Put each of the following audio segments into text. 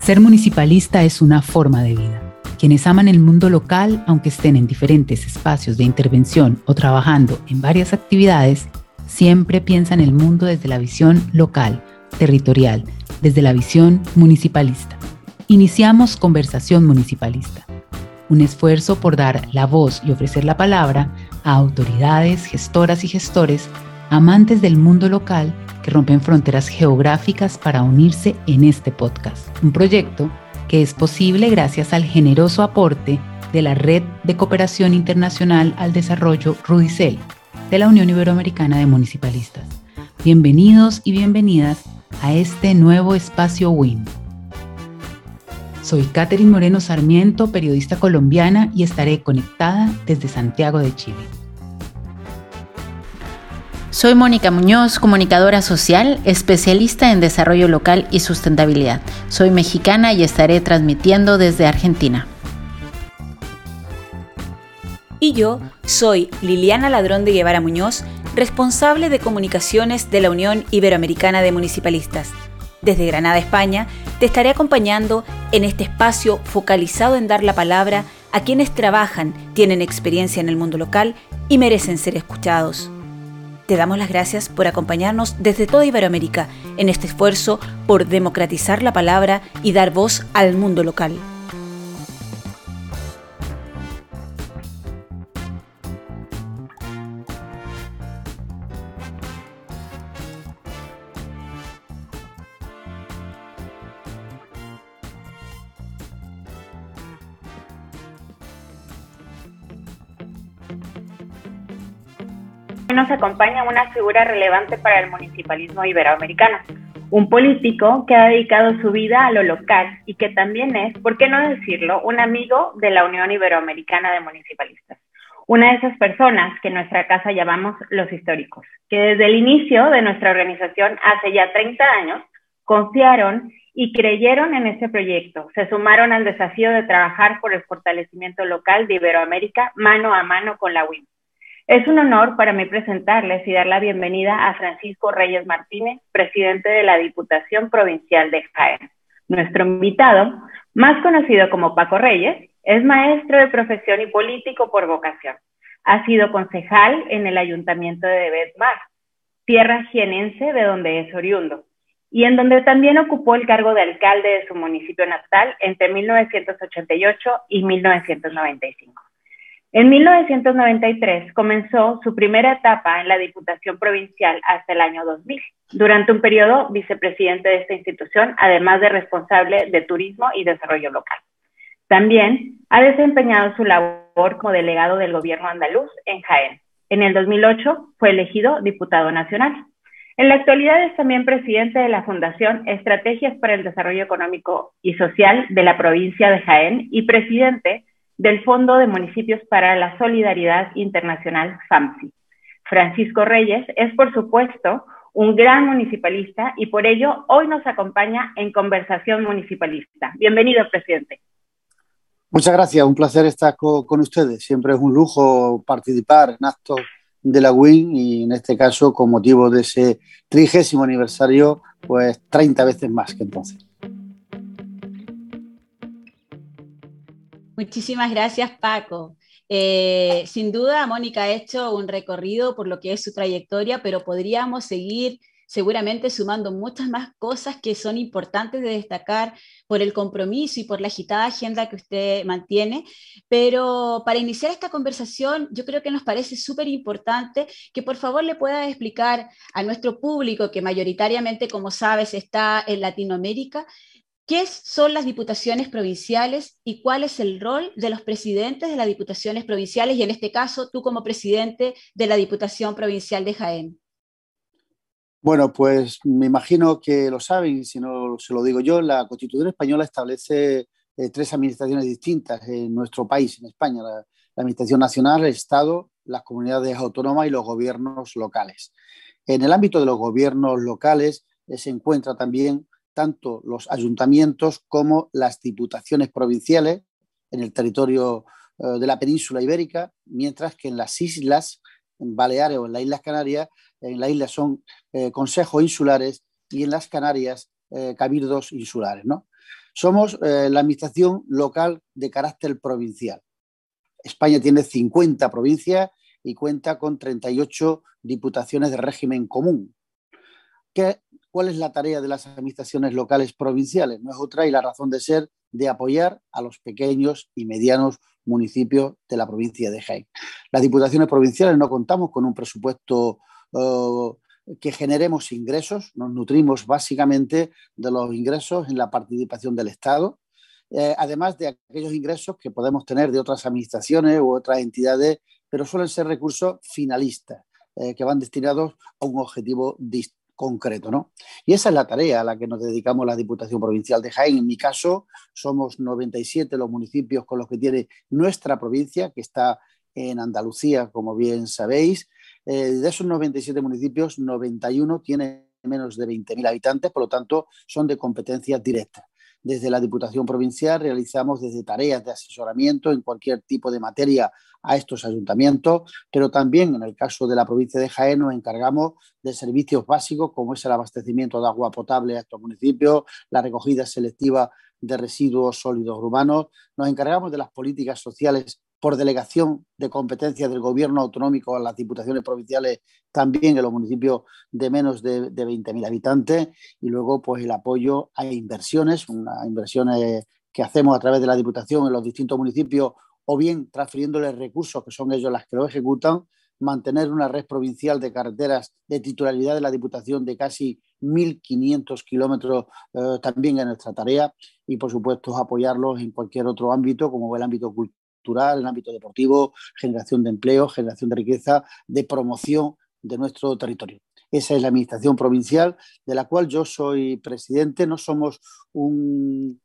Ser municipalista es una forma de vida. Quienes aman el mundo local, aunque estén en diferentes espacios de intervención o trabajando en varias actividades, siempre piensan el mundo desde la visión local, territorial, desde la visión municipalista. Iniciamos Conversación Municipalista, un esfuerzo por dar la voz y ofrecer la palabra a autoridades, gestoras y gestores amantes del mundo local que rompen fronteras geográficas para unirse en este podcast, un proyecto que es posible gracias al generoso aporte de la Red de Cooperación Internacional al Desarrollo Rudicel de la Unión Iberoamericana de Municipalistas. Bienvenidos y bienvenidas a este nuevo espacio WIN. Soy Catherine Moreno Sarmiento, periodista colombiana, y estaré conectada desde Santiago de Chile. Soy Mónica Muñoz, comunicadora social, especialista en desarrollo local y sustentabilidad. Soy mexicana y estaré transmitiendo desde Argentina. Y yo soy Liliana Ladrón de Guevara Muñoz, responsable de comunicaciones de la Unión Iberoamericana de Municipalistas. Desde Granada, España, te estaré acompañando en este espacio focalizado en dar la palabra a quienes trabajan, tienen experiencia en el mundo local y merecen ser escuchados. Te damos las gracias por acompañarnos desde toda Iberoamérica en este esfuerzo por democratizar la palabra y dar voz al mundo local. Nos acompaña una figura relevante para el municipalismo iberoamericano, un político que ha dedicado su vida a lo local y que también es, por qué no decirlo, un amigo de la Unión Iberoamericana de Municipalistas. Una de esas personas que en nuestra casa llamamos los históricos, que desde el inicio de nuestra organización hace ya 30 años confiaron y creyeron en este proyecto. Se sumaron al desafío de trabajar por el fortalecimiento local de Iberoamérica mano a mano con la UIM. Es un honor para mí presentarles y dar la bienvenida a Francisco Reyes Martínez, presidente de la Diputación Provincial de Jaén. Nuestro invitado, más conocido como Paco Reyes, es maestro de profesión y político por vocación. Ha sido concejal en el Ayuntamiento de Betmar, tierra jienense de donde es oriundo, y en donde también ocupó el cargo de alcalde de su municipio natal entre 1988 y 1995. En 1993 comenzó su primera etapa en la Diputación Provincial hasta el año 2000. Durante un periodo vicepresidente de esta institución, además de responsable de turismo y desarrollo local. También ha desempeñado su labor como delegado del gobierno andaluz en Jaén. En el 2008 fue elegido diputado nacional. En la actualidad es también presidente de la Fundación Estrategias para el Desarrollo Económico y Social de la provincia de Jaén y presidente del Fondo de Municipios para la Solidaridad Internacional, FAMSI. Francisco Reyes es, por supuesto, un gran municipalista y por ello hoy nos acompaña en Conversación Municipalista. Bienvenido, presidente. Muchas gracias, un placer estar con, ustedes. Siempre es un lujo participar en actos de la WIN y en este caso con motivo de ese trigésimo aniversario, pues 30 veces más que entonces. Muchísimas gracias, Paco. Eh, sin duda, Mónica ha hecho un recorrido por lo que es su trayectoria, pero podríamos seguir seguramente sumando muchas más cosas que son importantes de destacar por el compromiso y por la agitada agenda que usted mantiene. Pero para iniciar esta conversación, yo creo que nos parece súper importante que por favor le pueda explicar a nuestro público, que mayoritariamente, como sabes, está en Latinoamérica, ¿Qué son las diputaciones provinciales y cuál es el rol de los presidentes de las diputaciones provinciales y en este caso tú como presidente de la Diputación Provincial de Jaén? Bueno, pues me imagino que lo saben, si no se lo digo yo, la Constitución española establece eh, tres administraciones distintas en nuestro país, en España, la, Administración Nacional, el Estado, las comunidades autónomas y los gobiernos locales. En el ámbito de los gobiernos locales eh, se encuentra también tanto los ayuntamientos como las diputaciones provinciales en el territorio eh, de la península ibérica, mientras que en las islas, en Baleares o en las Islas Canarias, en las islas son eh, consejos insulares y en las Canarias eh, cabildos insulares. Somos eh, la administración local de carácter provincial. España tiene 50 provincias y cuenta con 38 diputaciones de régimen común. ¿Qué, ¿Cuál es la tarea de las administraciones locales provinciales? No es otra y la razón de ser de apoyar a los pequeños y medianos municipios de la provincia de Jaén. Las diputaciones provinciales no contamos con un presupuesto uh, que generemos ingresos, nos nutrimos básicamente de los ingresos en la participación del Estado, eh, además de aquellos ingresos que podemos tener de otras administraciones u otras entidades, pero suelen ser recursos finalistas, eh, que van destinados a un objetivo concreto. ¿no? Y esa es la tarea a la que nos dedicamos la Diputación Provincial de Jaén. En mi caso, somos 97 los municipios con los que tiene nuestra provincia, que está en Andalucía, como bien sabéis. Eh, de esos 97 municipios, 91 tienen menos de 20.000 habitantes, por lo tanto, son de competencias directas. Desde la Diputación Provincial realizamos desde tareas de asesoramiento en cualquier tipo de materia a estos ayuntamientos, pero también en el caso de la provincia de Jaén nos encargamos de servicios básicos como es el abastecimiento de agua potable a estos municipios, la recogida selectiva de residuos sólidos urbanos, nos encargamos de las políticas sociales por delegación de competencia del gobierno autonómico a las diputaciones provinciales también en los municipios de menos de, 20.000 habitantes y luego pues el apoyo a inversiones, unas inversiones que hacemos a través de la diputación en los distintos municipios o bien transfiriéndoles recursos que son ellos las que lo ejecutan, mantener una red provincial de carreteras de titularidad de la Diputación de casi 1.500 kilómetros eh, también en nuestra tarea y, por supuesto, apoyarlos en cualquier otro ámbito, como el ámbito cultural cultural, en ámbito deportivo, generación de empleo, generación de riqueza, de promoción de nuestro territorio. Esa es la administración provincial de la cual yo soy presidente. No somos una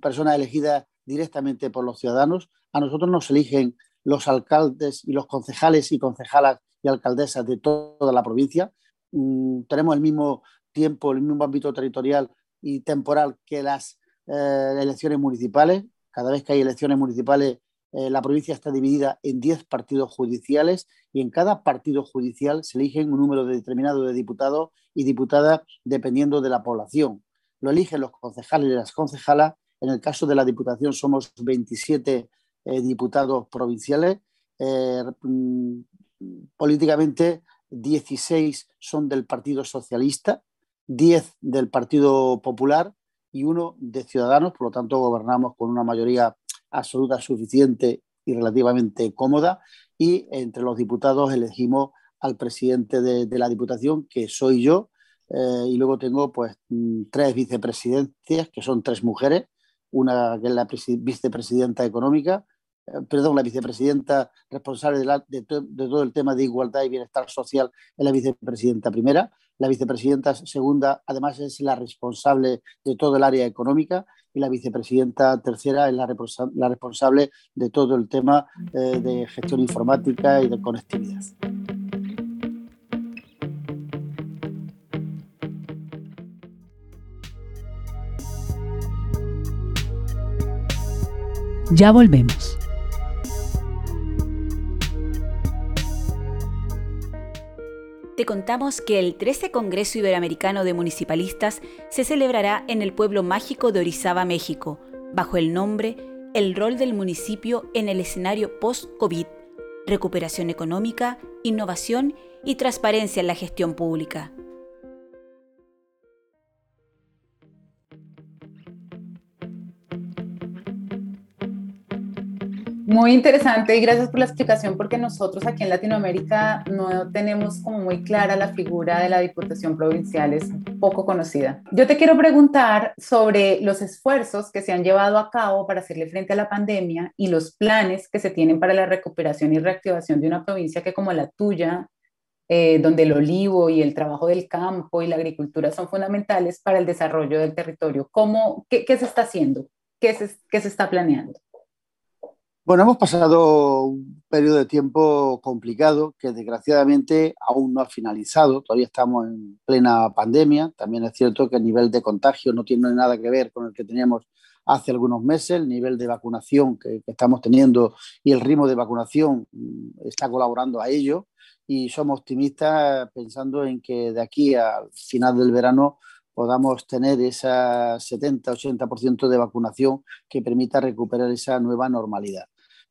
persona elegida directamente por los ciudadanos. A nosotros nos eligen los alcaldes y los concejales y concejalas y alcaldesas de toda la provincia. Mm, tenemos el mismo tiempo, el mismo ámbito territorial y temporal que las eh, elecciones municipales. Cada vez que hay elecciones municipales eh, la provincia está dividida en 10 partidos judiciales y en cada partido judicial se eligen un número determinado de diputados y diputadas dependiendo de la población. Lo eligen los concejales y las concejalas. En el caso de la Diputación somos 27 eh, diputados provinciales. Eh, mm, políticamente 16 son del Partido Socialista, 10 del Partido Popular y uno de Ciudadanos, por lo tanto gobernamos con una mayoría absoluta, suficiente y relativamente cómoda. Y entre los diputados elegimos al presidente de, la Diputación, que soy yo, eh, y luego tengo pues mm, tres vicepresidencias, que son tres mujeres, una que es la vicepresidenta económica, perdón, la vicepresidenta responsable de, todo el tema de igualdad y bienestar social es la vicepresidenta primera, la vicepresidenta segunda además es la responsable de todo el área económica y la vicepresidenta tercera es la, responsable de todo el tema eh, de gestión informática y de conectividad. Ya volvemos. Te contamos que el 13 Congreso Iberoamericano de Municipalistas se celebrará en el pueblo mágico de Orizaba, México, bajo el nombre El rol del municipio en el escenario post-COVID, recuperación económica, innovación y transparencia en la gestión pública. Muy interesante y gracias por la explicación porque nosotros aquí en Latinoamérica no tenemos como muy clara la figura de la Diputación Provincial, es poco conocida. Yo te quiero preguntar sobre los esfuerzos que se han llevado a cabo para hacerle frente a la pandemia y los planes que se tienen para la recuperación y reactivación de una provincia que como la tuya, eh, donde el olivo y el trabajo del campo y la agricultura son fundamentales para el desarrollo del territorio. ¿Cómo, qué, qué se está haciendo? ¿Qué se, qué se está planeando? Bueno, hemos pasado un periodo de tiempo complicado que desgraciadamente aún no ha finalizado. Todavía estamos en plena pandemia. También es cierto que el nivel de contagio no tiene nada que ver con el que teníamos hace algunos meses. El nivel de vacunación que, estamos teniendo y el ritmo de vacunación mm, está colaborando a ello. Y somos optimistas pensando en que de aquí al final del verano podamos tener esa 70-80% de vacunación que permita recuperar esa nueva normalidad.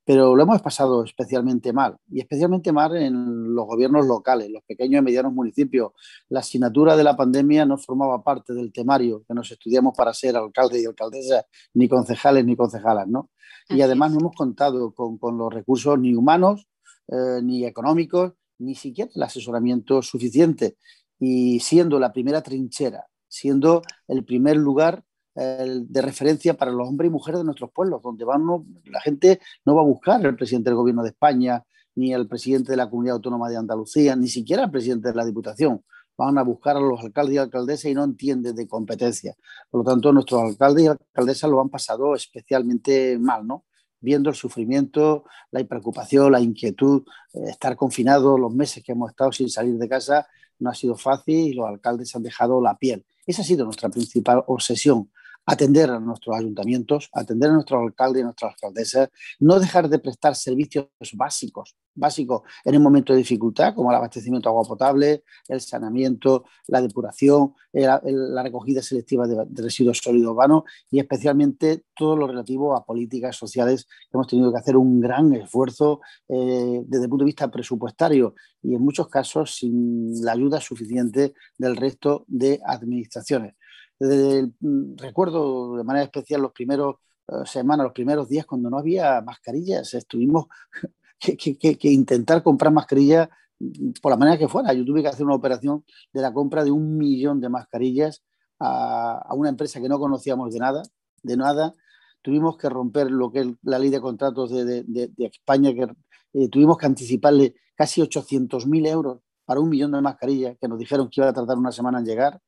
Pero lo hemos pasado especialmente mal, y especialmente mal en los gobiernos locales, los pequeños y medianos municipios. La asignatura de la pandemia no formaba parte del temario que nos estudiamos para ser alcaldes y alcaldesas, ni concejales ni concejalas, ¿no? Y además no hemos contado con, con los recursos ni humanos, eh, ni económicos, ni siquiera el asesoramiento suficiente. Y siendo la primera trinchera siendo el primer lugar de referencia para los hombres y mujeres de nuestros pueblos, donde van, la gente no va a buscar al presidente del gobierno de España, ni al presidente de la comunidad autónoma de Andalucía, ni siquiera al presidente de la Diputación. Van a buscar a los alcaldes y alcaldesas y no entienden de competencia. Por lo tanto, nuestros alcaldes y alcaldesas lo han pasado especialmente mal, ¿no? Viendo el sufrimiento, la preocupación, la inquietud, eh, estar confinados los meses que hemos estado sin salir de casa, no ha sido fácil y los alcaldes han dejado la piel. Esa ha sido nuestra principal obsesión, atender a nuestros ayuntamientos, atender a nuestros alcaldes y nuestras alcaldesas, no dejar de prestar servicios básicos, básicos en un momento de dificultad, como el abastecimiento de agua potable, el saneamiento, la depuración, la recogida selectiva de, residuos sólidos urbanos y especialmente todo lo relativo a políticas sociales hemos tenido que hacer un gran esfuerzo eh, desde el punto de vista presupuestario y en muchos casos sin la ayuda suficiente del resto de administraciones. Mm, recuerdo de manera especial los primeros eh, semanas, los primeros días cuando no había mascarillas, estuvimos que, intentar comprar mascarillas mm, por la manera que fuera. Yo tuve que hacer una operación de la compra de un millón de mascarillas a, una empresa que no conocíamos de nada, de nada. Tuvimos que romper lo que es la ley de contratos de, España, que eh, tuvimos que anticiparle casi 800.000 euros para un millón de mascarillas que nos dijeron que iba a tardar una semana en llegar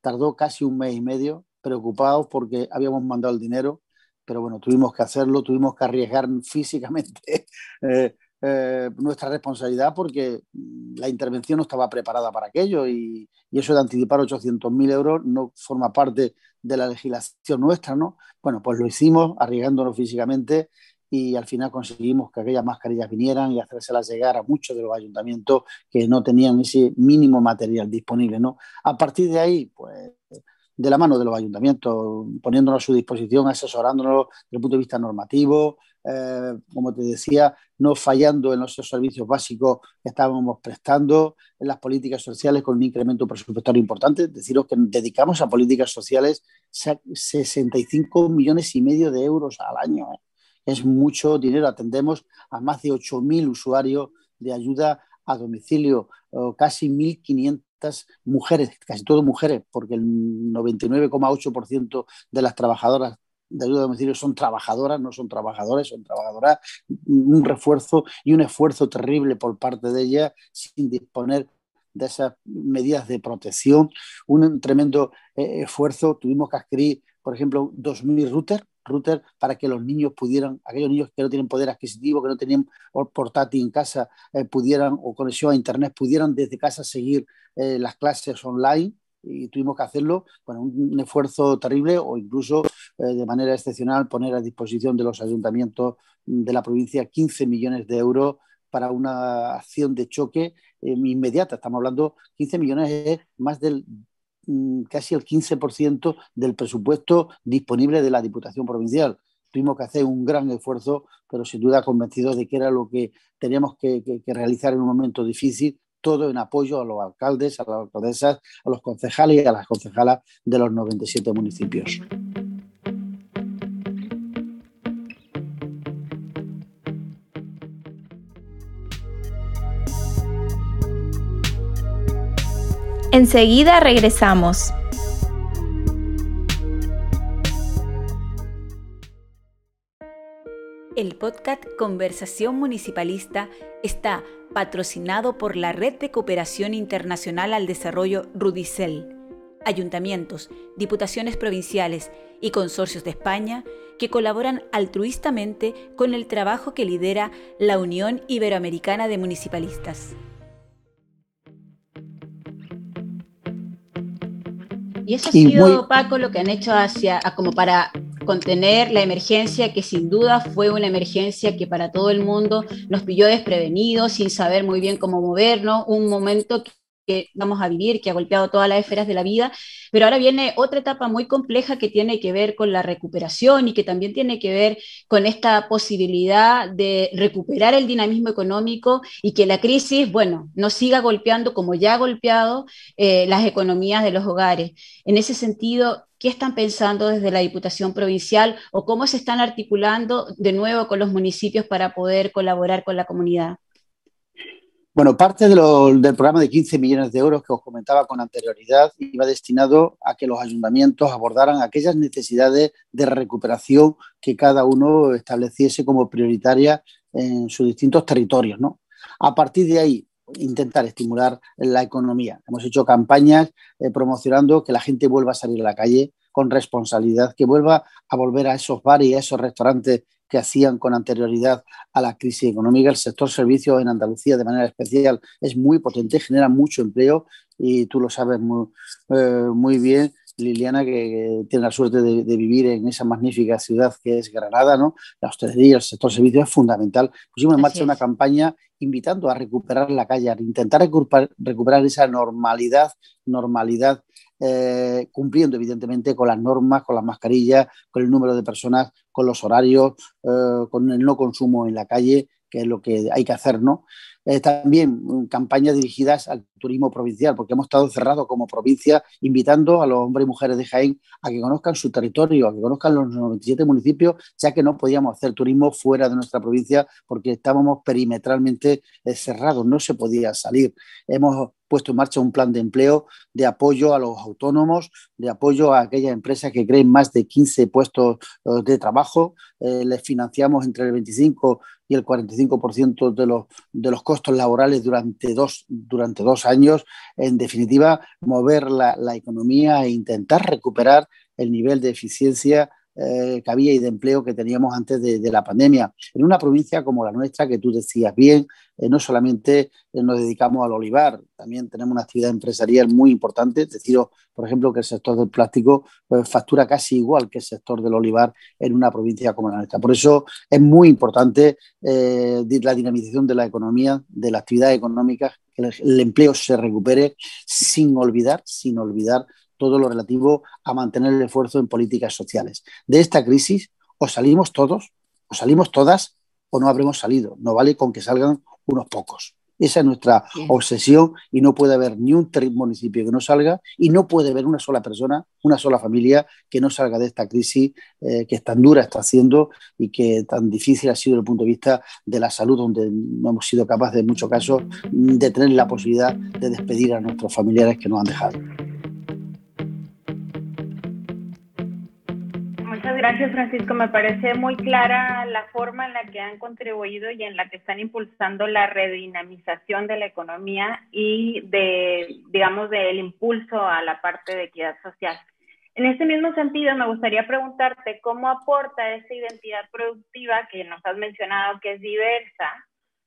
tardó casi un mes y medio, preocupados porque habíamos mandado el dinero, pero bueno, tuvimos que hacerlo, tuvimos que arriesgar físicamente eh, eh, nuestra responsabilidad porque la intervención no estaba preparada para aquello y, eso de anticipar 800.000 euros no forma parte de la legislación nuestra, ¿no? Bueno, pues lo hicimos arriesgándonos físicamente y al final conseguimos que aquellas mascarillas vinieran y hacérselas llegar a muchos de los ayuntamientos que no tenían ese mínimo material disponible. ¿no? A partir de ahí, pues de la mano de los ayuntamientos, poniéndonos a su disposición, asesorándonos desde el punto de vista normativo, eh, como te decía, no fallando en los servicios básicos que estábamos prestando, en las políticas sociales con un incremento presupuestario importante. Deciros que dedicamos a políticas sociales 65 millones y medio de euros al año. ¿eh? Es mucho dinero. Atendemos a más de 8.000 usuarios de ayuda a domicilio, casi 1.500 mujeres, casi todo mujeres, porque el 99,8% de las trabajadoras de ayuda a domicilio son trabajadoras, no son trabajadores, son trabajadoras. Un refuerzo y un esfuerzo terrible por parte de ellas sin disponer de esas medidas de protección. Un tremendo eh, esfuerzo. Tuvimos que adquirir, por ejemplo, 2.000 routers router para que los niños pudieran, aquellos niños que no tienen poder adquisitivo, que no tenían portátil en casa, eh, pudieran, o conexión a Internet, pudieran desde casa seguir eh, las clases online y tuvimos que hacerlo con un, esfuerzo terrible o incluso eh, de manera excepcional poner a disposición de los ayuntamientos de la provincia 15 millones de euros para una acción de choque inmediata. Estamos hablando 15 millones es más del casi el 15% del presupuesto disponible de la Diputación Provincial. Tuvimos que hacer un gran esfuerzo, pero sin duda convencidos de que era lo que teníamos que, que realizar en un momento difícil, todo en apoyo a los alcaldes, a las alcaldesas, a los concejales y a las concejalas de los 97 municipios. Enseguida regresamos. El podcast Conversación Municipalista está patrocinado por la Red de Cooperación Internacional al Desarrollo Rudicel, ayuntamientos, diputaciones provinciales y consorcios de España que colaboran altruistamente con el trabajo que lidera la Unión Iberoamericana de Municipalistas. Y eso ha sido, Paco, lo que han hecho hacia, como para contener la emergencia, que sin duda fue una emergencia que para todo el mundo nos pilló desprevenidos, sin saber muy bien cómo movernos, un momento que vamos a vivir, que ha golpeado todas las esferas de la vida, pero ahora viene otra etapa muy compleja que tiene que ver con la recuperación y que también tiene que ver con esta posibilidad de recuperar el dinamismo económico y que la crisis, bueno, no siga golpeando como ya ha golpeado eh, las economías de los hogares. En ese sentido, ¿qué están pensando desde la Diputación Provincial o cómo se están articulando de nuevo con los municipios para poder colaborar con la comunidad? Bueno, parte del programa de 15 millones de euros que os comentaba con anterioridad iba destinado a que los ayuntamientos abordaran aquellas necesidades de recuperación que cada uno estableciese como prioritarias en sus distintos territorios. ¿no? A partir de ahí, intentar estimular la economía. Hemos hecho campañas eh, promocionando que la gente vuelva a salir a la calle con responsabilidad, que vuelva a volver a esos bares y a esos restaurantes que hacían con anterioridad a la crisis económica. El sector servicios en Andalucía, de manera especial, es muy potente, genera mucho empleo y tú lo sabes muy, eh, muy bien. Liliana, que, tiene la suerte de, vivir en esa magnífica ciudad que es Granada, ¿no? La hostelería, el sector servicios es fundamental. Pusimos en marcha una campaña invitando a recuperar la calle, a intentar recuperar, recuperar esa normalidad, normalidad eh, cumpliendo evidentemente con las normas, con las mascarillas, con el número de personas, con los horarios, eh, con el no consumo en la calle, que es lo que hay que hacer, ¿no? Eh, también mm, campañas dirigidas al turismo provincial, porque hemos estado cerrados como provincia, invitando a los hombres y mujeres de Jaén a que conozcan su territorio, a que conozcan los 97 municipios, ya que no podíamos hacer turismo fuera de nuestra provincia porque estábamos perimetralmente eh, cerrados, no se podía salir. Hemos puesto en marcha un plan de empleo de apoyo a los autónomos, de apoyo a aquellas empresas que creen más de 15 puestos eh, de trabajo. les financiamos entre el 25 y el 45% de los, de los costos laborales durante dos, durante dos años. En definitiva, mover la, la economía e intentar recuperar el nivel de eficiencia eh, que había y de empleo que teníamos antes de, la pandemia. En una provincia como la nuestra, que tú decías bien, eh, no solamente eh, nos dedicamos al olivar, también tenemos una actividad empresarial muy importante. Deciros, por ejemplo, que el sector del plástico pues, factura casi igual que el sector del olivar en una provincia como la nuestra. Por eso es muy importante la dinamización de la economía, de la actividad económica, que el empleo se recupere sin olvidar, sin olvidar todo lo relativo a mantener el esfuerzo en políticas sociales. De esta crisis o salimos todos, o salimos todas, o no habremos salido. No vale con que salgan unos pocos. Esa es nuestra obsesión y no puede haber ni un municipio que no salga y no puede haber una sola persona, una sola familia que no salga de esta crisis eh, que tan dura está haciendo y que tan difícil ha sido desde el punto de vista de la salud, donde no hemos sido capaces en muchos casos de tener la posibilidad de despedir a nuestros familiares que nos han dejado. Gracias, Francisco. Me parece muy clara la forma en la que han contribuido y en la que están impulsando la redinamización de la economía y de, digamos, del impulso a la parte de equidad social. En este mismo sentido, me gustaría preguntarte cómo aporta esa identidad productiva que nos has mencionado que es diversa,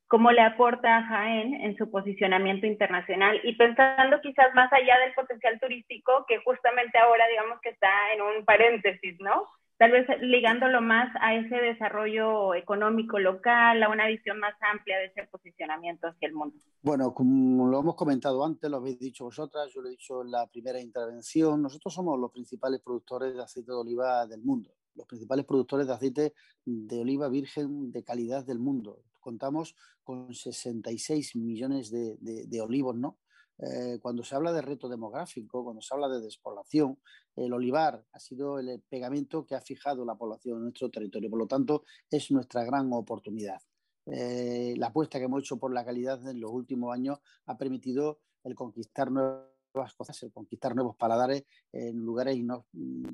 cómo le aporta a Jaén en su posicionamiento internacional y pensando quizás más allá del potencial turístico que justamente ahora digamos que está en un paréntesis, ¿no? Tal vez ligándolo más a ese desarrollo económico local, a una visión más amplia de ese posicionamiento hacia el mundo. Bueno, como lo hemos comentado antes, lo habéis dicho vosotras, yo lo he dicho en la primera intervención, nosotros somos los principales productores de aceite de oliva del mundo, los principales productores de aceite de oliva virgen de calidad del mundo. Contamos con 66 millones de, de olivos, ¿no? Eh, cuando se habla de reto demográfico, cuando se habla de despoblación, el olivar ha sido el pegamento que ha fijado la población en nuestro territorio. Por lo tanto, es nuestra gran oportunidad. Eh, la apuesta que hemos hecho por la calidad en los últimos años ha permitido el conquistar nuevas cosas, el conquistar nuevos paladares en lugares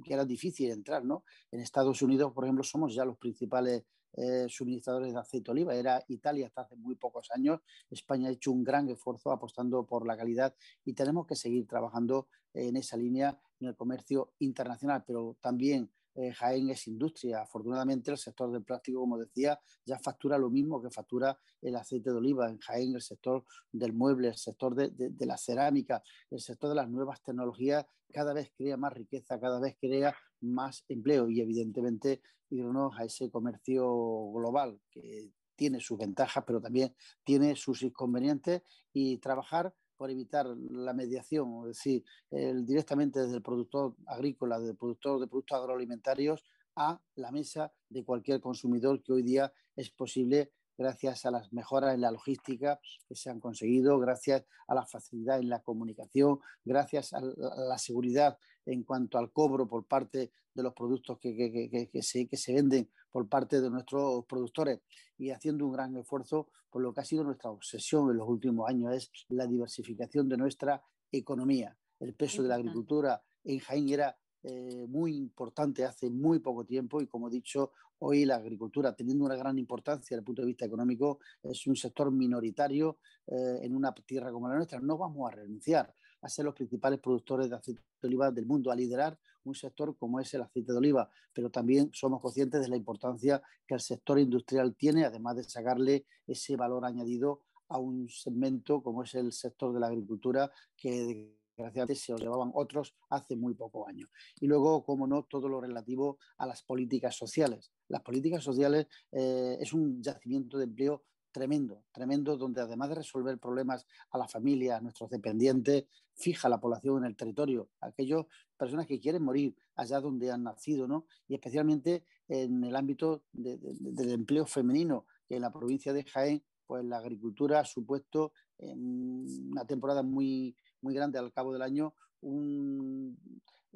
que era difícil entrar. ¿no? En Estados Unidos, por ejemplo, somos ya los principales eh, suministradores de aceite de oliva. Era Italia hasta hace muy pocos años. España ha hecho un gran esfuerzo apostando por la calidad y tenemos que seguir trabajando en esa línea en el comercio internacional, pero también eh, Jaén es industria. Afortunadamente, el sector del plástico, como decía, ya factura lo mismo que factura el aceite de oliva. En Jaén, el sector del mueble, el sector de, de la cerámica, el sector de las nuevas tecnologías, cada vez crea más riqueza, cada vez crea más empleo y, evidentemente, irnos a ese comercio global que tiene sus ventajas, pero también tiene sus inconvenientes y trabajar por evitar la mediación, es decir, directamente desde el productor agrícola, del productor de productos agroalimentarios a la mesa de cualquier consumidor que hoy día es posible gracias a las mejoras en la logística que se han conseguido, gracias a la facilidad en la comunicación, gracias a la seguridad en cuanto al cobro por parte de los productos que, que, se, que se venden por parte de nuestros productores y haciendo un gran esfuerzo por lo que ha sido nuestra obsesión en los últimos años, es la diversificación de nuestra economía. El peso de la agricultura en Jaén era eh, muy importante hace muy poco tiempo y como he dicho, hoy la agricultura, teniendo una gran importancia desde el punto de vista económico, es un sector minoritario eh, en una tierra como la nuestra. No vamos a renunciar a ser los principales productores de aceite de oliva del mundo, a liderar un sector como es el aceite de oliva, pero también somos conscientes de la importancia que el sector industrial tiene, además de sacarle ese valor añadido a un segmento como es el sector de la agricultura, que desgraciadamente se lo llevaban otros hace muy pocos años. Y luego, como no, todo lo relativo a las políticas sociales. Las políticas sociales eh, es un yacimiento de empleo tremendo, tremendo, donde además de resolver problemas a la familia, a nuestros dependientes, fija la población en el territorio, aquellas personas que quieren morir allá donde han nacido, ¿no? Y especialmente en el ámbito del empleo femenino, que en la provincia de Jaén, pues la agricultura ha supuesto una temporada muy, muy grande al cabo del año un,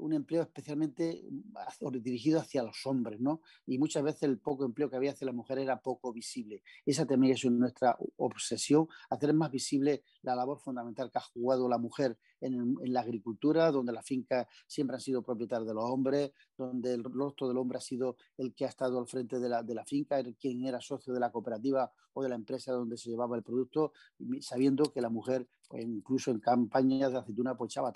un empleo especialmente dirigido hacia los hombres, ¿no? Y muchas veces el poco empleo que había hacia la mujer era poco visible. Esa también es nuestra obsesión, hacer más visible la labor fundamental que ha jugado la mujer en, la agricultura, donde la finca siempre ha sido propietaria de los hombres, donde el rostro del hombre ha sido el que ha estado al frente de la, finca, el, quien era socio de la cooperativa o de la empresa donde se llevaba el producto, sabiendo que la mujer, pues, incluso en campañas de aceituna, pues echaba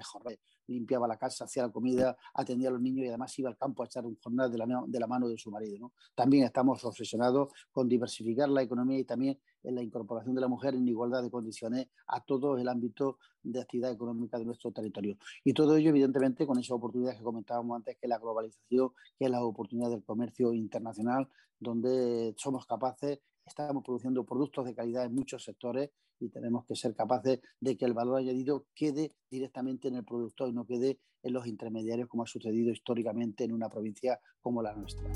mejor limpiaba la casa, hacía la comida, atendía a los niños y además iba al campo a echar un jornal de la, mano de su marido. También estamos obsesionados con diversificar la economía y también en la incorporación de la mujer en igualdad de condiciones a todo el ámbito de actividad económica de nuestro territorio. Y todo ello, evidentemente, con esa oportunidad que comentábamos antes, que es la globalización, que es la oportunidad del comercio internacional, donde somos capaces, estamos produciendo productos de calidad en muchos sectores y tenemos que ser capaces de que el valor añadido quede directamente en el productor y no quede en los intermediarios como ha sucedido históricamente en una provincia como la nuestra.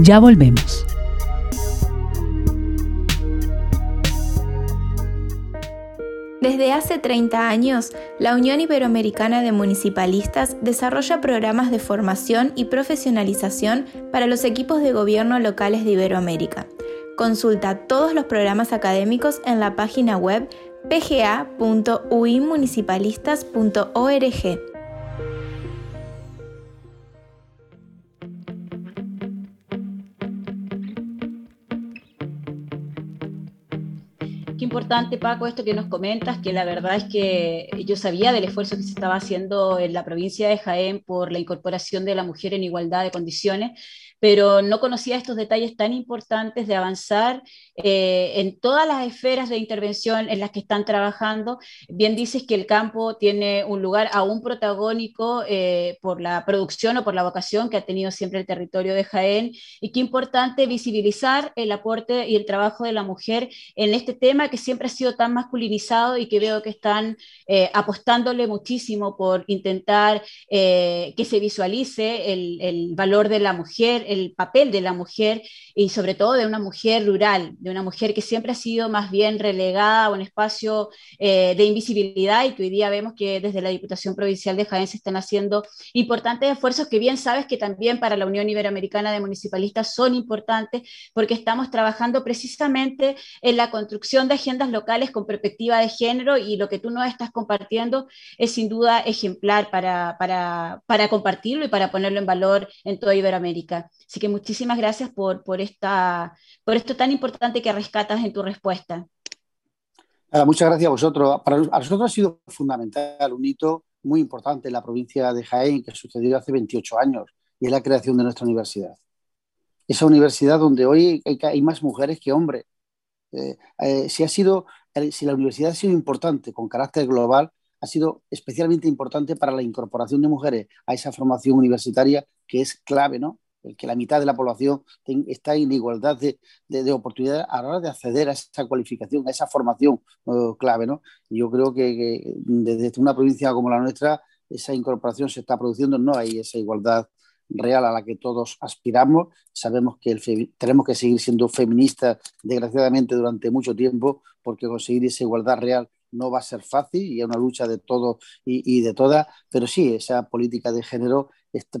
Ya volvemos. Desde hace 30 años, la Unión Iberoamericana de Municipalistas desarrolla programas de formación y profesionalización para los equipos de gobierno locales de Iberoamérica. Consulta todos los programas académicos en la página web pga.uimunicipalistas.org. importante, Paco, esto que nos comentas, que la verdad es que yo sabía del esfuerzo que se estaba haciendo en la provincia de Jaén por la incorporación de la mujer en igualdad de condiciones pero no conocía estos detalles tan importantes de avanzar eh, en todas las esferas de intervención en las que están trabajando. Bien dices que el campo tiene un lugar aún protagónico eh, por la producción o por la vocación que ha tenido siempre el territorio de Jaén y qué importante visibilizar el aporte y el trabajo de la mujer en este tema que siempre ha sido tan masculinizado y que veo que están eh, apostándole muchísimo por intentar que se visualice el, el valor de la mujer el papel de la mujer y sobre todo de una mujer rural, de una mujer que siempre ha sido más bien relegada a un espacio eh, de invisibilidad y que hoy día vemos que desde la Diputación Provincial de Jaén se están haciendo importantes esfuerzos que bien sabes que también para la Unión Iberoamericana de Municipalistas son importantes porque estamos trabajando precisamente en la construcción de agendas locales con perspectiva de género y lo que tú nos estás compartiendo es sin duda ejemplar para, para, para compartirlo y para ponerlo en valor en toda Iberoamérica. Así que muchísimas gracias por, por, esta, por esto tan importante que rescatas en tu respuesta. muchas gracias a vosotros. Para nosotros ha sido fundamental, un hito muy importante en la provincia de Jaén que sucedió hace 28 años y es la creación de nuestra universidad. Esa universidad donde hoy hay, más mujeres que hombres. Eh, eh, si, ha sido, si la universidad ha sido importante con carácter global, ha sido especialmente importante para la incorporación de mujeres a esa formación universitaria que es clave, ¿no? el que la mitad de la población está en igualdad de, de, oportunidades a la hora de acceder a esa cualificación, a esa formación eh, clave. ¿no? Yo creo que, desde una provincia como la nuestra, esa incorporación se está produciendo, no hay esa igualdad real a la que todos aspiramos. Sabemos que tenemos que seguir siendo feministas, desgraciadamente, durante mucho tiempo, porque conseguir esa igualdad real no va a ser fácil y es una lucha de todos y, de todas, pero sí, esa política de género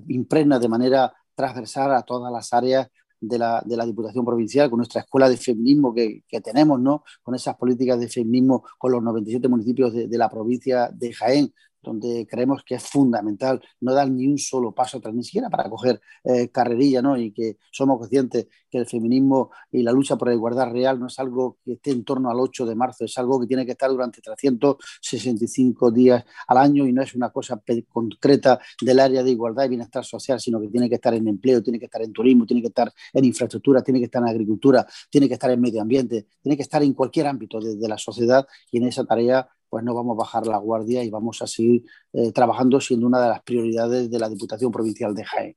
impregna de manera transversal a todas las áreas de la, de la, Diputación Provincial, con nuestra escuela de feminismo que, tenemos, ¿no? con esas políticas de feminismo con los 97 municipios de la provincia de Jaén, donde creemos que es fundamental no dar ni un solo paso atrás, ni siquiera para coger eh, carrerilla, ¿no? Y que somos conscientes que el feminismo y la lucha por la igualdad real no es algo que esté en torno al 8 de marzo, es algo que tiene que estar durante 365 días al año y no es una cosa concreta del área de igualdad y bienestar social, sino que tiene que estar en empleo, tiene que estar en turismo, tiene que estar en infraestructura, tiene que estar en agricultura, tiene que estar en medio ambiente, tiene que estar en cualquier ámbito de la sociedad y en esa tarea pues no vamos a bajar la guardia y vamos a seguir eh, trabajando siendo una de las prioridades de la Diputación Provincial de Jaén.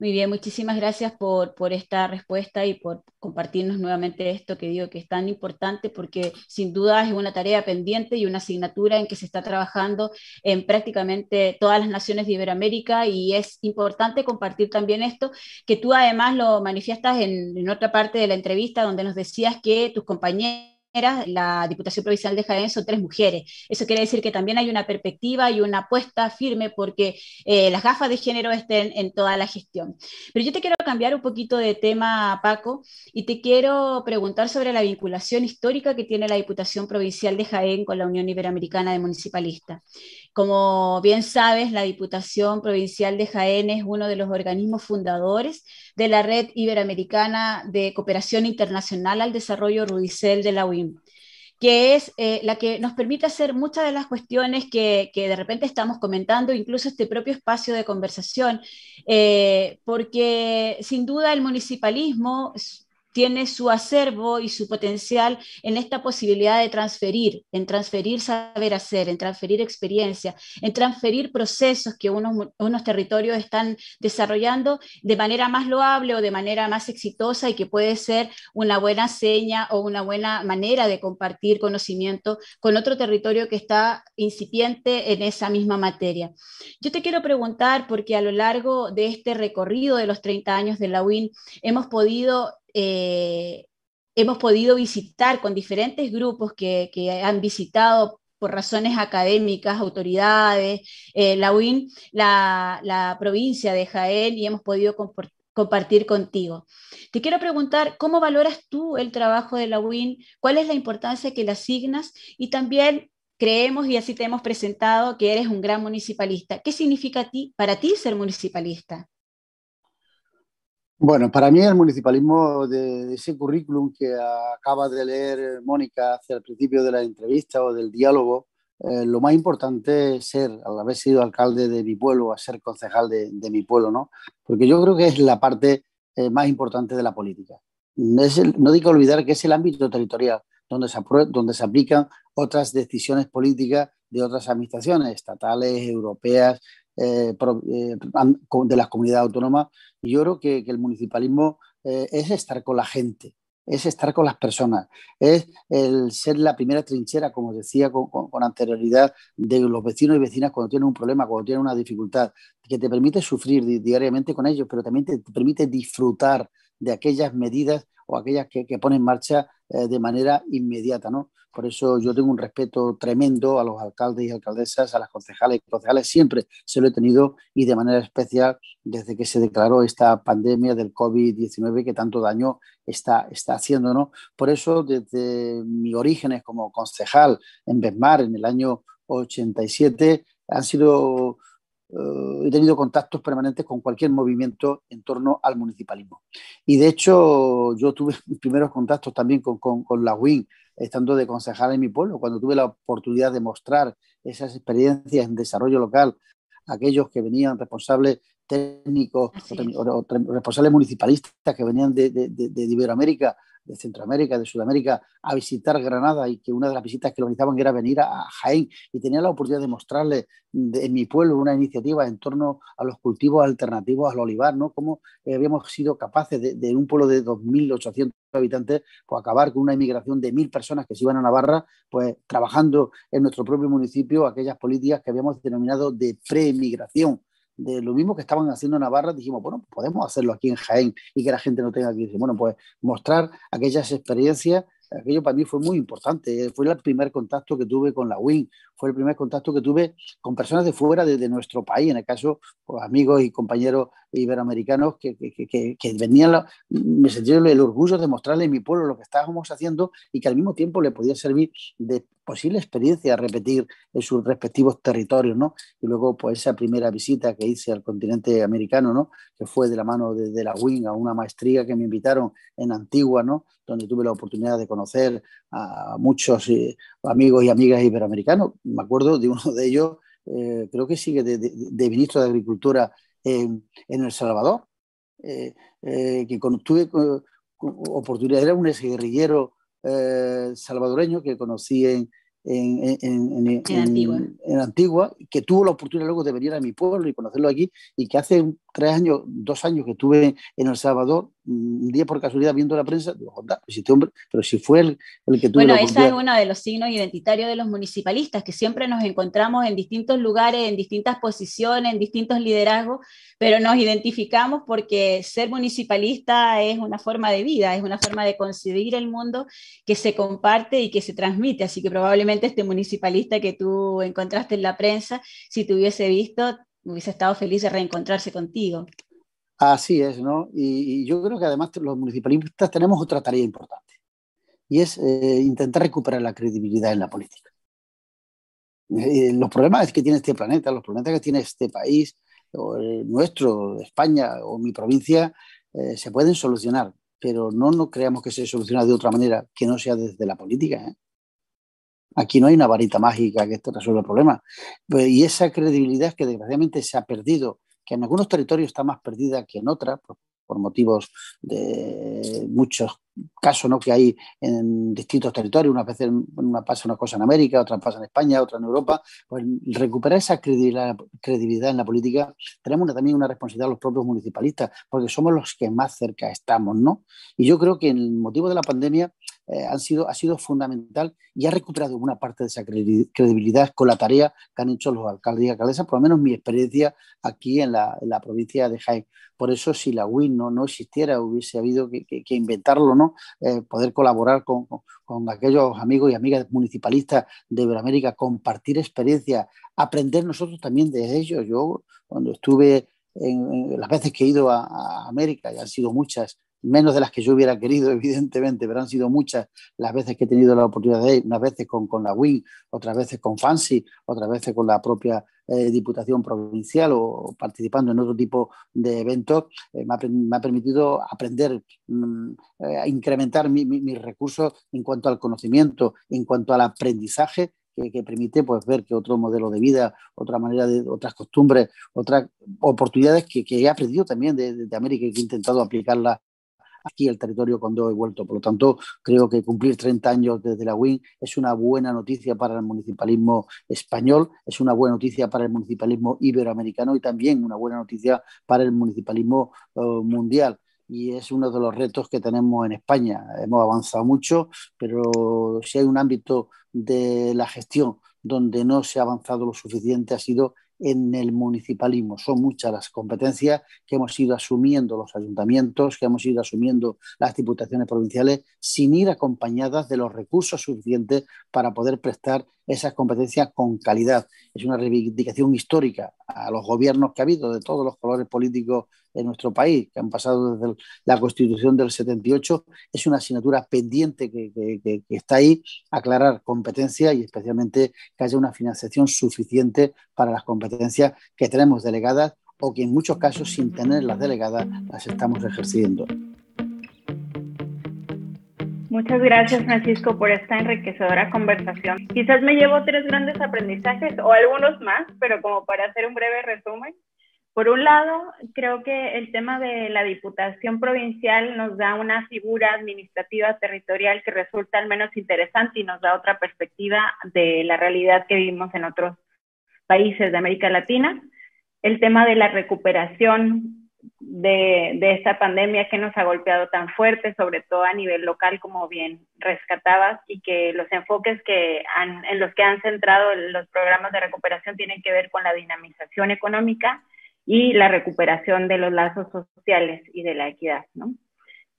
Muy bien, muchísimas gracias por, por, esta respuesta y por compartirnos nuevamente esto que digo que es tan importante porque sin duda es una tarea pendiente y una asignatura en que se está trabajando en prácticamente todas las naciones de Iberoamérica y es importante compartir también esto, que tú además lo manifiestas en, en otra parte de la entrevista donde nos decías que tus compañeros la Diputación Provincial de Jaén son tres mujeres. Eso quiere decir que también hay una perspectiva y una apuesta firme porque eh, las gafas de género estén en toda la gestión. Pero yo te quiero cambiar un poquito de tema, Paco, y te quiero preguntar sobre la vinculación histórica que tiene la Diputación Provincial de Jaén con la Unión Iberoamericana de Municipalistas. Como bien sabes, la Diputación Provincial de Jaén es uno de los organismos fundadores de la Red Iberoamericana de Cooperación Internacional al Desarrollo Rudicel de la UIM que es eh, la que nos permite hacer muchas de las cuestiones que, de repente estamos comentando, incluso este propio espacio de conversación, eh, porque sin duda el municipalismo tiene su acervo y su potencial en esta posibilidad de transferir, en transferir saber hacer, en transferir experiencia, en transferir procesos que unos, unos territorios están desarrollando de manera más loable o de manera más exitosa y que puede ser una buena seña o una buena manera de compartir conocimiento con otro territorio que está incipiente en esa misma materia. Yo te quiero preguntar, porque a lo largo de este recorrido de los 30 años de la UIN hemos podido eh, hemos podido visitar con diferentes grupos que, han visitado por razones académicas, autoridades, eh, la UIN, la, provincia de Jaén, y hemos podido compartir contigo. Te quiero preguntar, ¿cómo valoras tú el trabajo de la UIN? ¿Cuál es la importancia que le asignas? Y también creemos, y así te hemos presentado, que eres un gran municipalista. ¿Qué significa ti, para ti ser municipalista? Bueno, para mí el municipalismo de, ese currículum que acaba de leer Mónica hacia el principio de la entrevista o del diálogo, eh, lo más importante es ser, al haber sido alcalde de mi pueblo, a ser concejal de, mi pueblo, ¿no? Porque yo creo que es la parte eh, más importante de la política. no hay que olvidar que es el ámbito territorial donde se, donde se aplican otras decisiones políticas de otras administraciones estatales, europeas, eh, eh, de las comunidades autónomas. Y yo creo que, el municipalismo eh, es estar con la gente, es estar con las personas, es el ser la primera trinchera, como decía con, anterioridad, de los vecinos y vecinas cuando tienen un problema, cuando tienen una dificultad, que te permite sufrir diariamente con ellos, pero también te, permite disfrutar de aquellas medidas o aquellas que, que pone en marcha de manera inmediata, ¿no? Por eso yo tengo un respeto tremendo a los alcaldes y alcaldesas, a las concejales y concejales, siempre se lo he tenido y de manera especial desde que se declaró esta pandemia del COVID-19 que tanto daño está, está haciendo. ¿no? Por eso desde mis orígenes como concejal en Besmar en el año 87 han sido eh, he tenido contactos permanentes con cualquier movimiento en torno al municipalismo. Y de hecho, yo tuve mis primeros contactos también con, con, con la WIN estando de concejal en mi pueblo, cuando tuve la oportunidad de mostrar esas experiencias en desarrollo local, aquellos que venían responsables técnicos o, responsables municipalistas que venían de, de, Iberoamérica de Centroamérica, de Sudamérica, a visitar Granada y que una de las visitas que organizaban era venir a Jaén y tenía la oportunidad de mostrarle en mi pueblo una iniciativa en torno a los cultivos alternativos al olivar, ¿no? Cómo habíamos sido capaces de, de un pueblo de 2.800 habitantes, pues acabar con una inmigración de mil personas que se iban a Navarra, pues trabajando en nuestro propio municipio aquellas políticas que habíamos denominado de pre-emigración, de lo mismo que estaban haciendo en Navarra, dijimos, bueno, podemos hacerlo aquí en Jaén y que la gente no tenga que irse. Bueno, pues mostrar aquellas experiencias, aquello para mí fue muy importante. Fue el primer contacto que tuve con la WIN, fue el primer contacto que tuve con personas de fuera de, nuestro país, en el caso, pues, amigos y compañeros iberoamericanos que, que, que, venían, me sentí el orgullo de mostrarle a mi pueblo lo que estábamos haciendo y que al mismo tiempo le podía servir de posible experiencia a repetir en sus respectivos territorios, ¿no? Y luego, pues esa primera visita que hice al continente americano, ¿no? Que fue de la mano de, la WING a una maestría que me invitaron en Antigua, ¿no? Donde tuve la oportunidad de conocer a muchos eh, amigos y amigas iberoamericanos. Me acuerdo de uno de ellos, eh, creo que sigue de, ministro de Agricultura en, El Salvador, eh, que tuve oportunidad, era un exguerrillero salvadoreño que conocí en, en, en, Antigua. que tuvo la oportunidad luego de venir a mi pueblo y conocerlo aquí, y que hace tres años, dos años que estuve en El Salvador, un día por casualidad viendo la prensa, digo, pues si este hombre, pero si fue el, el que tuvo Bueno, ese es uno de los signos identitarios de los municipalistas, que siempre nos encontramos en distintos lugares, en distintas posiciones, en distintos liderazgos, pero nos identificamos porque ser municipalista es una forma de vida, es una forma de concebir el mundo que se comparte y que se transmite, así que probablemente este municipalista que tú encontraste en la prensa, si te hubiese visto, hubiese estado feliz de reencontrarse contigo. Así es, ¿no? Y, yo creo que además los municipalistas tenemos otra tarea importante y es eh, intentar recuperar la credibilidad en la política. Eh, los problemas que tiene este planeta, los problemas que tiene este país, o nuestro, España o mi provincia, eh, se pueden solucionar, pero no, no creamos que se solucione de otra manera que no sea desde la política. Aquí no hay una varita mágica que esto resuelva el problema. Pues, y esa credibilidad que desgraciadamente se ha perdido, que en algunos territorios está más perdida que en otras, por, motivos de muchos casos ¿no? que hay en distintos territorios, unas veces una pasa una cosa en América, otra pasa en España, otra en Europa, pues recuperar esa credibilidad, en la política, tenemos también una responsabilidad los propios municipalistas, porque somos los que más cerca estamos, ¿no? Y yo creo que el motivo de la pandemia eh, sido, ha sido fundamental y ha recuperado una parte de esa credibilidad con la tarea que han hecho los alcaldes y alcaldesas, por lo menos mi experiencia aquí en la, provincia de Jaén. Por eso, si la WIN no, no existiera, hubiese habido que, inventarlo, ¿no? Eh, poder colaborar con, con, aquellos amigos y amigas municipalistas de Iberoamérica, compartir experiencias, aprender nosotros también de ellos. Yo, cuando estuve en, las veces que he ido a, a América, y han sido muchas, menos de las que yo hubiera querido, evidentemente, pero han sido muchas las veces que he tenido la oportunidad de ir, unas veces con, con la WIN, otras veces con Fancy, otras veces con la propia eh, Diputación Provincial o participando en otro tipo de eventos, eh, me, ha, permitido aprender, mm, eh, incrementar mis recursos en cuanto al conocimiento, en cuanto al aprendizaje que, permite pues, ver que otro modelo de vida, otra manera de, otras costumbres, otras oportunidades que, he aprendido también de, de, América y que he intentado aplicarla aquí el territorio cuando he vuelto. Por lo tanto, creo que cumplir 30 años desde la WIN es una buena noticia para el municipalismo español, es una buena noticia para el municipalismo iberoamericano y también una buena noticia para el municipalismo eh, mundial y es uno de los retos que tenemos en España. Hemos avanzado mucho, pero si hay un ámbito de la gestión donde no se ha avanzado lo suficiente ha sido en el municipalismo. Son muchas las competencias que hemos ido asumiendo los ayuntamientos, que hemos ido asumiendo las diputaciones provinciales, sin ir acompañadas de los recursos suficientes para poder prestar esas competencias con calidad. Es una reivindicación histórica a los gobiernos que ha habido de todos los colores políticos en nuestro país, que han pasado desde la Constitución del 78. Es una asignatura pendiente que, que está ahí, aclarar competencias y especialmente que haya una financiación suficiente para las competencias que tenemos delegadas o que en muchos casos sin tenerlas delegadas las estamos ejerciendo. Muchas gracias, Francisco, por esta enriquecedora conversación. Quizás me llevo tres grandes aprendizajes o algunos más, pero como para hacer un breve resumen, Por un lado, creo que el tema de la Diputación Provincial nos da una figura administrativa territorial que resulta al menos interesante y nos da otra perspectiva de la realidad que vivimos en otros países de América Latina. El tema de la recuperación de, de, esta pandemia que nos ha golpeado tan fuerte, sobre todo a nivel local, como bien rescatabas, y que los enfoques que han, en los que han centrado los programas de recuperación tienen que ver con la dinamización económica y la recuperación de los lazos sociales y de la equidad. ¿no?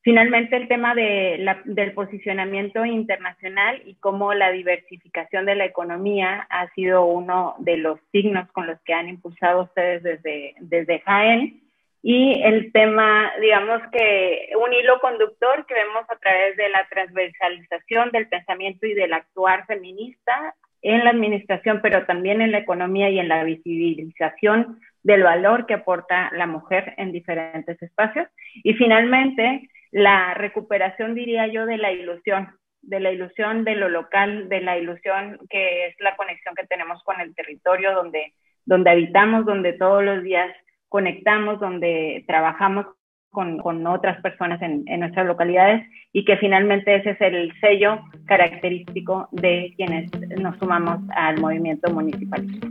Finalmente, el tema de la, del posicionamiento internacional y cómo la diversificación de la economía ha sido uno de los signos con los que han impulsado ustedes desde, desde Jaén. Y el tema, digamos que un hilo conductor que vemos a través de la transversalización del pensamiento y del actuar feminista en la administración, pero también en la economía y en la visibilización del valor que aporta la mujer en diferentes espacios. Y finalmente, la recuperación, diría yo, de la ilusión, de la ilusión de lo local, de la ilusión que es la conexión que tenemos con el territorio donde, donde habitamos, donde todos los días conectamos, donde trabajamos con, con otras personas en, en, nuestras localidades y que finalmente ese es el sello característico de quienes nos sumamos al movimiento municipalista.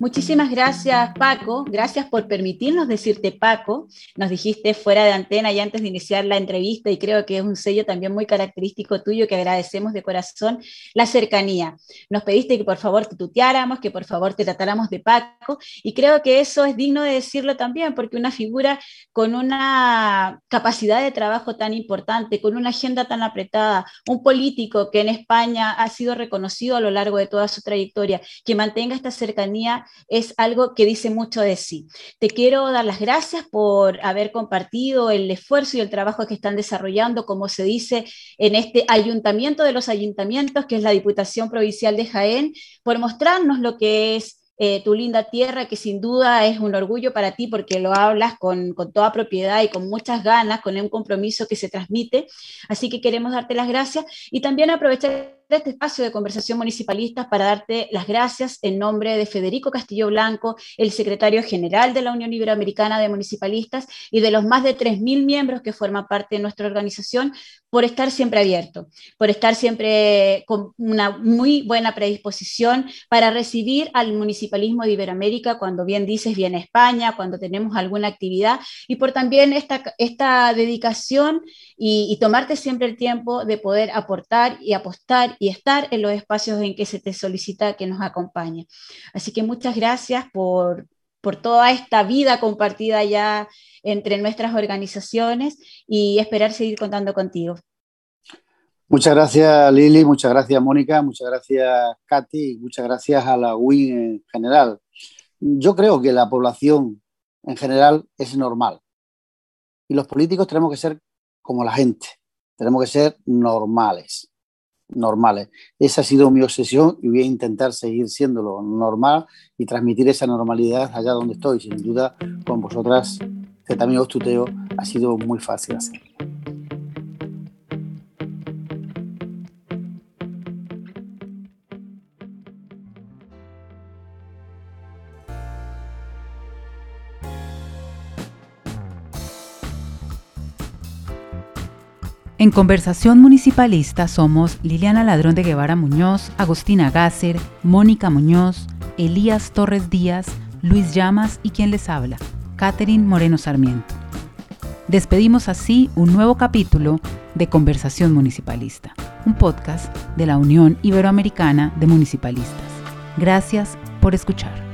Muchísimas gracias, Paco. Gracias por permitirnos decirte, Paco. Nos dijiste fuera de antena y antes de iniciar la entrevista, y creo que es un sello también muy característico tuyo que agradecemos de corazón, la cercanía. Nos pediste que por favor te tuteáramos, que por favor te tratáramos de Paco, y creo que eso es digno de decirlo también, porque una figura con una capacidad de trabajo tan importante, con una agenda tan apretada, un político que en España ha sido reconocido a lo largo de toda su trayectoria, que mantenga esta cercanía es algo que dice mucho de sí. Te quiero dar las gracias por haber compartido el esfuerzo y el trabajo que están desarrollando, como se dice, en este ayuntamiento de los ayuntamientos, que es la Diputación Provincial de Jaén, por mostrarnos lo que es eh, tu linda tierra, que sin duda es un orgullo para ti porque lo hablas con, con, toda propiedad y con muchas ganas, con un compromiso que se transmite. Así que queremos darte las gracias y también aprovechar este espacio de conversación municipalistas para darte las gracias en nombre de Federico Castillo Blanco, el secretario general de la Unión Iberoamericana de Municipalistas y de los más de 3.000 miembros que forman parte de nuestra organización, por estar siempre abierto, por estar siempre con una muy buena predisposición para recibir al municipalismo de Iberoamérica cuando bien dices viene España, cuando tenemos alguna actividad y por también esta, esta dedicación y, y tomarte siempre el tiempo de poder aportar y apostar y estar en los espacios en que se te solicita que nos acompañe. Así que muchas gracias por, por toda esta vida compartida ya entre nuestras organizaciones y esperar seguir contando contigo. Muchas gracias Lili, muchas gracias Mónica, muchas gracias Katy muchas gracias a la WIN en general. Yo creo que la población en general es normal y los políticos tenemos que ser como la gente, tenemos que ser normales normales. Esa ha sido mi obsesión y voy a intentar seguir siéndolo normal y transmitir esa normalidad allá donde estoy. Sin duda, con vosotras, que también os tuteo, ha sido muy fácil hacerlo. En Conversación Municipalista somos Liliana Ladrón de Guevara Muñoz, Agustina Gasser, Mónica Muñoz, Elías Torres Díaz, Luis Llamas y quien les habla, Catherine Moreno Sarmiento. Despedimos así un nuevo capítulo de Conversación Municipalista, un podcast de la Unión Iberoamericana de Municipalistas. Gracias por escuchar.